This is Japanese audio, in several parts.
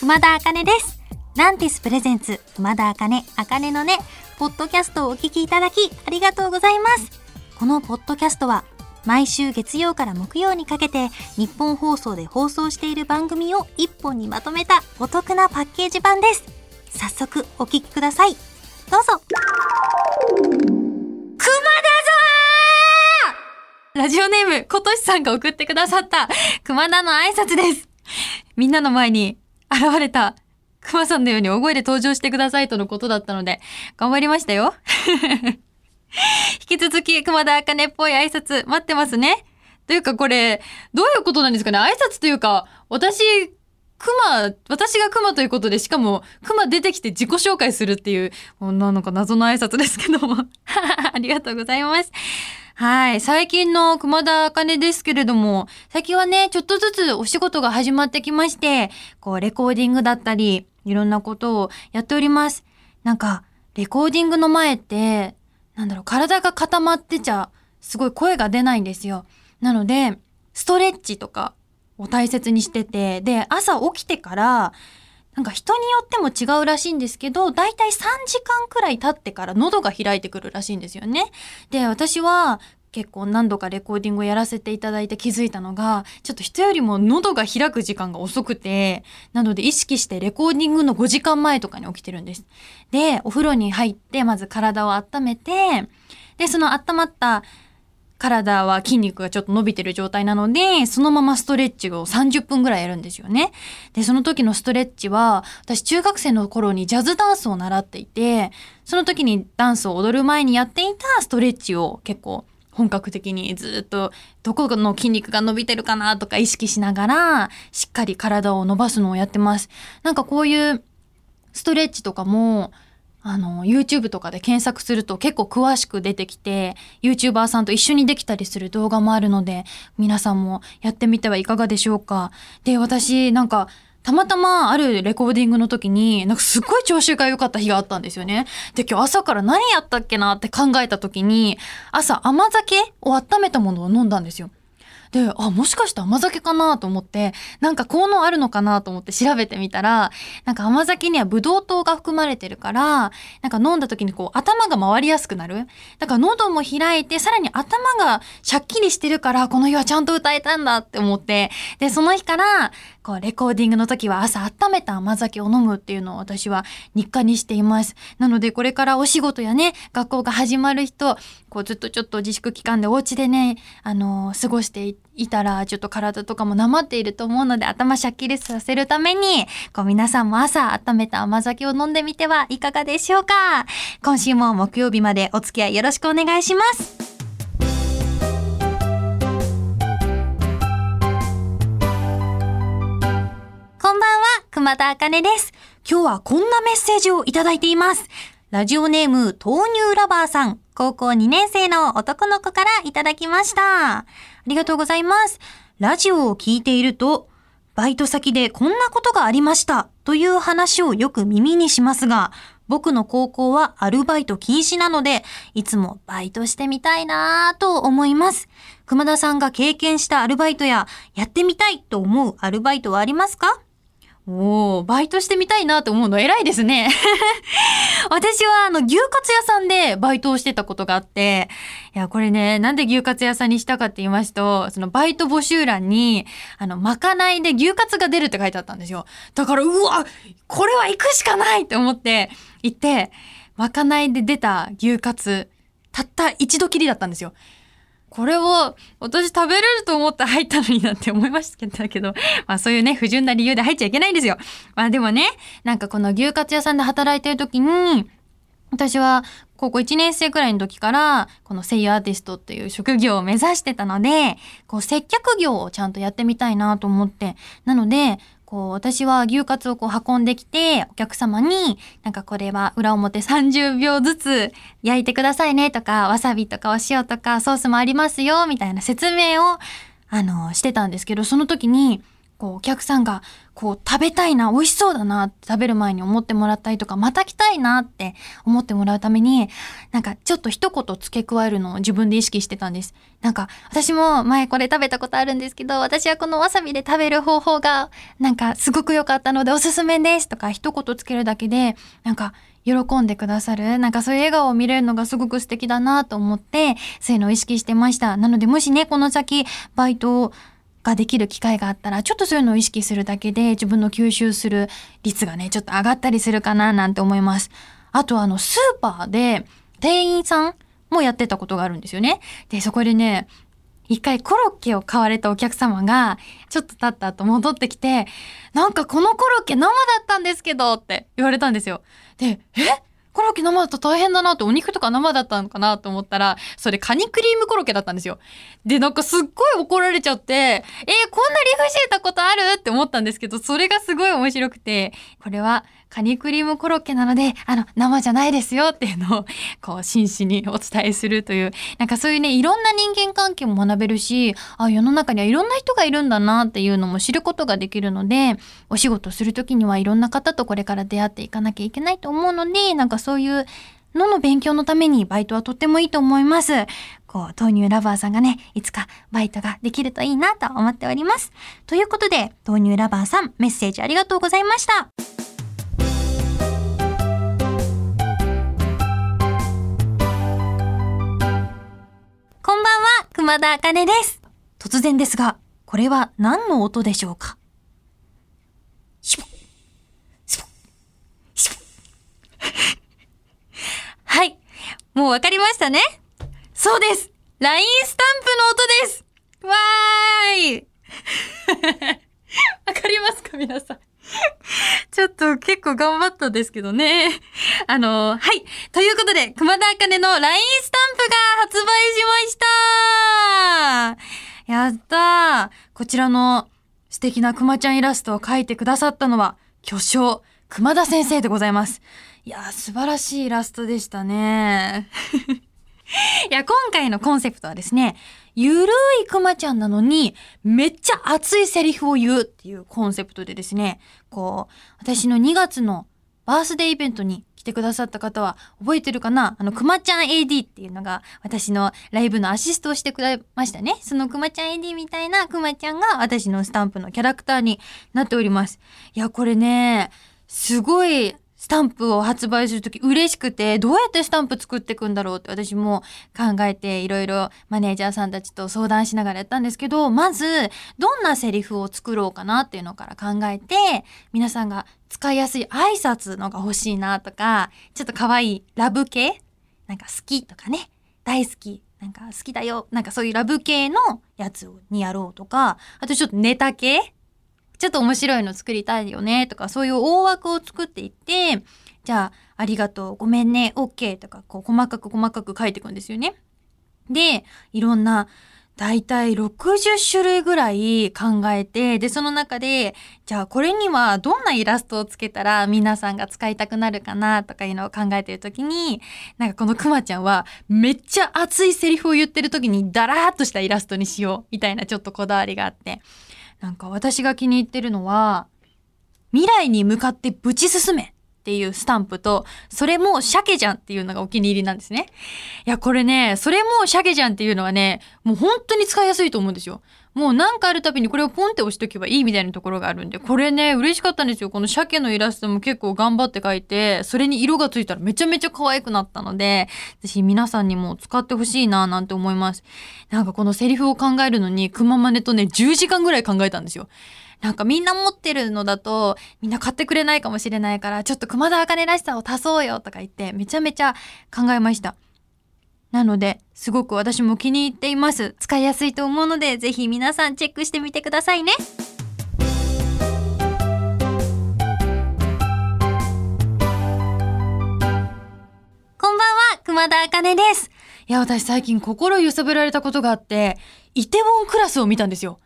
熊田茜です。ランティスプレゼンツ、熊田茜、茜のね、ポッドキャストをお聞きいただき、ありがとうございます。このポッドキャストは、毎週月曜から木曜にかけて、日本放送で放送している番組を一本にまとめたお得なパッケージ版です。早速、お聞きください。どうぞ。熊田ぞラジオネーム、ことしさんが送ってくださった、熊田の挨拶です。みんなの前に現れた熊さんのように大声で登場してくださいとのことだったので、頑張りましたよ。引き続き、熊田茜っぽい挨拶待ってますね。というかこれ、どういうことなんですかね？挨拶というか、私、熊、私が熊ということで、しかも、熊出てきて自己紹介するっていう、なんか謎の挨拶ですけども。ありがとうございます。はい。最近の熊田茜ですけれども、最近はね、ちょっとずつお仕事が始まってきまして、こう、レコーディングだったり、いろんなことをやっております。なんか、レコーディングの前って、なんだろう、体が固まってちゃ、すごい声が出ないんですよ。なので、ストレッチとかを大切にしてて、で、朝起きてから、なんか人によっても違うらしいんですけど、だいたい3時間くらい経ってから喉が開いてくるらしいんですよね。で、私は結構何度かレコーディングをやらせていただいて気づいたのが、ちょっと人よりも喉が開く時間が遅くて、なので意識してレコーディングの5時間前とかに起きてるんです。で、お風呂に入って、まず体を温めて、で、その温まった体は筋肉がちょっと伸びてる状態なので、そのままストレッチを30分ぐらいやるんですよね。で、その時のストレッチは、私中学生の頃にジャズダンスを習っていて、その時にダンスを踊る前にやっていたストレッチを結構本格的にずっとどこの筋肉が伸びてるかなとか意識しながら、しっかり体を伸ばすのをやってます。なんかこういうストレッチとかも、あの、YouTube とかで検索すると結構詳しく出てきて、YouTuber さんと一緒にできたりする動画もあるので、皆さんもやってみてはいかがでしょうか。で、私、なんか、たまたまあるレコーディングの時に、なんかすっごい調子が良かった日があったんですよね。で、今日朝から何やったっけなって考えた時に、朝甘酒を温めたものを飲んだんですよ。で、あ、もしかして甘酒かなと思って、なんか効能あるのかなと思って調べてみたら、なんか甘酒にはブドウ糖が含まれてるから、なんか飲んだ時にこう頭が回りやすくなる。だから喉も開いて、さらに頭がシャッキリしてるから、この日はちゃんと歌えたんだって思って、で、その日から、こうレコーディングの時は朝温めた甘酒を飲むっていうのを私は日課にしています。なのでこれからお仕事やね、学校が始まる人、こうずっとちょっと自粛期間でお家でね、あのー過ごしていたら、ちょっと体とかもなまっていると思うので、頭シャッキリさせるために、こう皆さんも朝温めた甘酒を飲んでみてはいかがでしょうか今週も木曜日までお付き合いよろしくお願いします。熊田茜です。今日はこんなメッセージをいただいています。ラジオネーム、豆乳ラバーさん、高校2年生の男の子からいただきました。ありがとうございます。ラジオを聞いていると、バイト先でこんなことがありましたという話をよく耳にしますが、僕の高校はアルバイト禁止なので、いつもバイトしてみたいなぁと思います。熊田さんが経験したアルバイトや、やってみたいと思うアルバイトはありますか？おー、バイトしてみたいなと思うの偉いですね。私はあの牛カツ屋さんでバイトをしてたことがあって、いや、これね、なんで牛カツ屋さんにしたかって言いますと、そのバイト募集欄に、あの、まかないで牛カツが出るって書いてあったんですよ。だから、うわ、これは行くしかないって思って行って、まかないで出た牛カツ、たった一度きりだったんですよ。これを私食べれると思って入ったのになって思いましたけど、まあそういうね、不純な理由で入っちゃいけないんですよ。まあでもね、なんかこの牛カツ屋さんで働いてる時に、私は高校1年生くらいの時から、この声優アーティストっていう職業を目指してたので、こう接客業をちゃんとやってみたいなと思って、なので、こう私は牛カツをこう運んできて、お客様に、なんかこれは裏表30秒ずつ焼いてくださいねとか、わさびとかお塩とかソースもありますよ、みたいな説明を、あの、してたんですけど、その時に、こうお客さんがこう食べたいな、美味しそうだなって食べる前に思ってもらったりとか、また来たいなって思ってもらうために、なんかちょっと一言付け加えるのを自分で意識してたんです。なんか私も前これ食べたことあるんですけど、私はこのわさびで食べる方法がなんかすごく良かったのでおすすめですとか一言つけるだけで、なんか喜んでくださる、なんかそういう笑顔を見れるのがすごく素敵だなと思って、そういうのを意識してました。なのでもしね、この先バイトをができる機会があったら、ちょっとそういうのを意識するだけで自分の吸収する率がね、ちょっと上がったりするかななんて思います。あとあの、スーパーで店員さんもやってたことがあるんですよね。で、そこでね、一回コロッケを買われたお客様が、ちょっと経った後戻ってきて、なんかこのコロッケ生だったんですけどって言われたんですよ。で、え？コロッケ生だと大変だなってお肉とか生だったのかなと思ったら、それカニクリームコロッケだったんですよ。で、なんかすっごい怒られちゃって、えー、こんな理不尽なことある？って思ったんですけど、それがすごい面白くて、これはカニクリームコロッケなので、あの、生じゃないですよっていうのを、こう、真摯にお伝えするという、なんかそういうね、いろんな人間関係も学べるし、あ、世の中にはいろんな人がいるんだなっていうのも知ることができるので、お仕事するときにはいろんな方とこれから出会っていかなきゃいけないと思うので、なんかそういうのの勉強のためにバイトはとってもいいと思います。こう、豆乳ラバーさんがね、いつかバイトができるといいなと思っております。ということで、豆乳ラバーさん、メッセージありがとうございました。こんばんは、熊田茜です。突然ですが、これは何の音でしょうか？はい。もうわかりましたね？そうです !LINE スタンプの音ですわーい わかりますか皆さん？ちょっと結構頑張ったんですけどね。あの、はい。ということで、熊田茜の LINE スタンプが発売しましたやったーこちらの素敵な熊ちゃんイラストを描いてくださったのは、巨匠、熊田先生でございます。いや素晴らしいイラストでしたね。いや、今回のコンセプトはですね、ゆるいクマちゃんなのに、めっちゃ熱いセリフを言うっていうコンセプトでですね、こう、私の2月のバースデーイベントに来てくださった方は覚えてるかな？あの、くまちゃん AD っていうのが私のライブのアシストをしてくれましたね。そのくまちゃん AD みたいなくまちゃんが私のスタンプのキャラクターになっております。いや、これね、すごいスタンプを発売するとき嬉しくて、どうやってスタンプ作っていくんだろうって私も考えていろいろマネージャーさんたちと相談しながらやったんですけど、まずどんなセリフを作ろうかなっていうのから考えて、皆さんが使いやすい挨拶のが欲しいなとか、ちょっと可愛いラブ系なんか好きとかね、大好きなんか好きだよ。なんかそういうラブ系のやつにやろうとか、あとちょっとネタ系ちょっと面白いの作りたいよねとか、そういう大枠を作っていって、じゃあ、ありがとう、ごめんね、OK とか、こう、細かく細かく書いていくんですよね。で、いろんな、だいたい60種類ぐらい考えて、で、その中で、じゃあこれにはどんなイラストをつけたら皆さんが使いたくなるかなとかいうのを考えてるときに、なんかこのくまちゃんはめっちゃ熱いセリフを言ってるときにダラーっとしたイラストにしようみたいなちょっとこだわりがあって。なんか私が気に入ってるのは、未来に向かってぶち進めっていうスタンプと、それも鮭じゃんっていうのがお気に入りなんですね。いや、これね、それも鮭じゃんっていうのはね、もう本当に使いやすいと思うんですよ。もう何かあるたびにこれをポンって押しとけばいいみたいなところがあるんで、これね、嬉しかったんですよ。この鮭のイラストも結構頑張って描いて、それに色がついたらめちゃめちゃ可愛くなったので、私皆さんにも使ってほしいななんて思います。なんかこのセリフを考えるのに、くままねとね、10時間ぐらい考えたんですよ。なんかみんな持ってるのだとみんな買ってくれないかもしれないからちょっと熊田茜らしさを足そうよとか言ってめちゃめちゃ考えました。なので、すごく私も気に入っています。使いやすいと思うので、ぜひ皆さんチェックしてみてくださいね。こんばんは、熊田茜です。いや、私最近心揺さぶられたことがあって、イテウォンクラスを見たんですよ。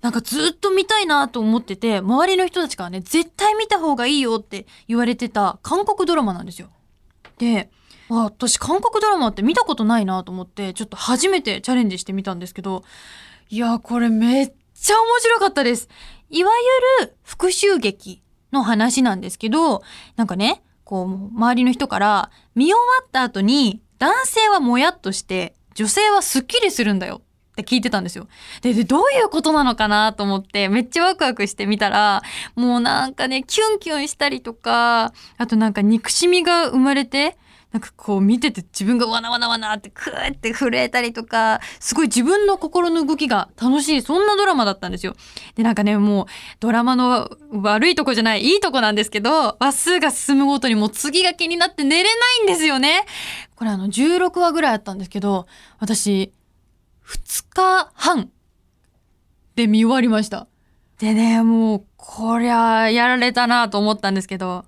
なんかずっと見たいなと思ってて、周りの人たちからね、絶対見た方がいいよって言われてた韓国ドラマなんですよ。で、あ私韓国ドラマって見たことないなと思ってちょっと初めてチャレンジしてみたんですけどいやこれめっちゃ面白かったですいわゆる復讐劇の話なんですけど、なんかね、こう、周りの人から、見終わった後に、男性はもやっとして、女性はスッキリするんだよって聞いてたんですよ。で、でどういうことなのかなと思って、めっちゃワクワクしてみたら、もうなんかね、キュンキュンしたりとか、あとなんか憎しみが生まれて、なんかこう見てて自分がわなわなわなってクーって震えたりとか、すごい自分の心の動きが楽しい、そんなドラマだったんですよ。で、なんかね、もうドラマの悪いとこじゃない、いいとこなんですけど、話数が進むごとにもう次が気になって寝れないんですよね。これあの16話ぐらいあったんですけど、私、2日半で見終わりました。でね、もう、こりゃ、やられたなと思ったんですけど、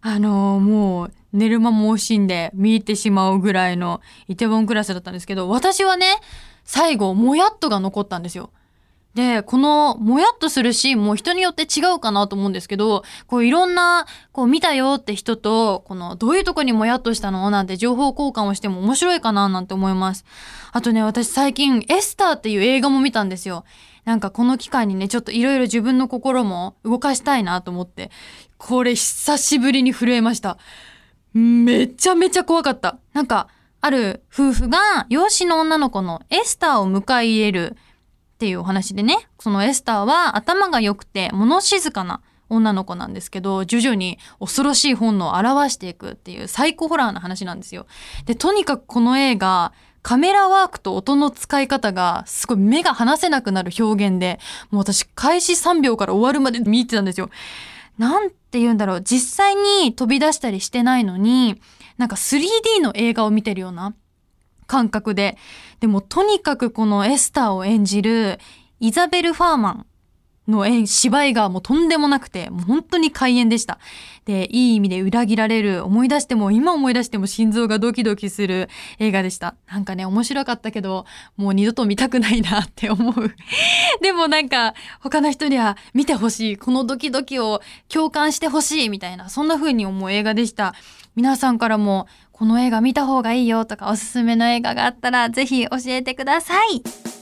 あのもう、寝る間も惜しんで見入ってしまうぐらいのイテウォンクラスだったんですけど、私はね、最後、もやっとが残ったんですよ。で、この、もやっとするシーンも人によって違うかなと思うんですけど、こういろんな、こう見たよって人と、この、どういうとこにもやっとしたのなんて情報交換をしても面白いかななんて思います。あとね、私最近、エスターっていう映画も見たんですよ。なんかこの機会にね、ちょっといろいろ自分の心も動かしたいなと思って、これ久しぶりに震えました。めちゃめちゃ怖かった。なんか、ある夫婦が養子の女の子のエスターを迎え入れるっていうお話でね、そのエスターは頭が良くて物静かな女の子なんですけど、徐々に恐ろしい本能を表していくっていうサイコホラーな話なんですよ。で、とにかくこの映画、カメラワークと音の使い方がすごい目が離せなくなる表現で、もう私開始3秒から終わるまで見てたんですよ。なんて言うんだろう。実際に飛び出したりしてないのに、なんか 3D の映画を見てるような感覚で。でもとにかくこのエスターを演じるイザベル・ファーマンの演芝居がもうとんでもなくて、もう本当に開演でした。で、いい意味で裏切られる、思い出しても、今思い出しても心臓がドキドキする映画でした。なんかね、面白かったけど、もう二度と見たくないなって思う。でもなんか、他の人には見てほしい。このドキドキを共感してほしいみたいな、そんな風に思う映画でした。皆さんからも、この映画見た方がいいよとか、おすすめの映画があったら、ぜひ教えてください。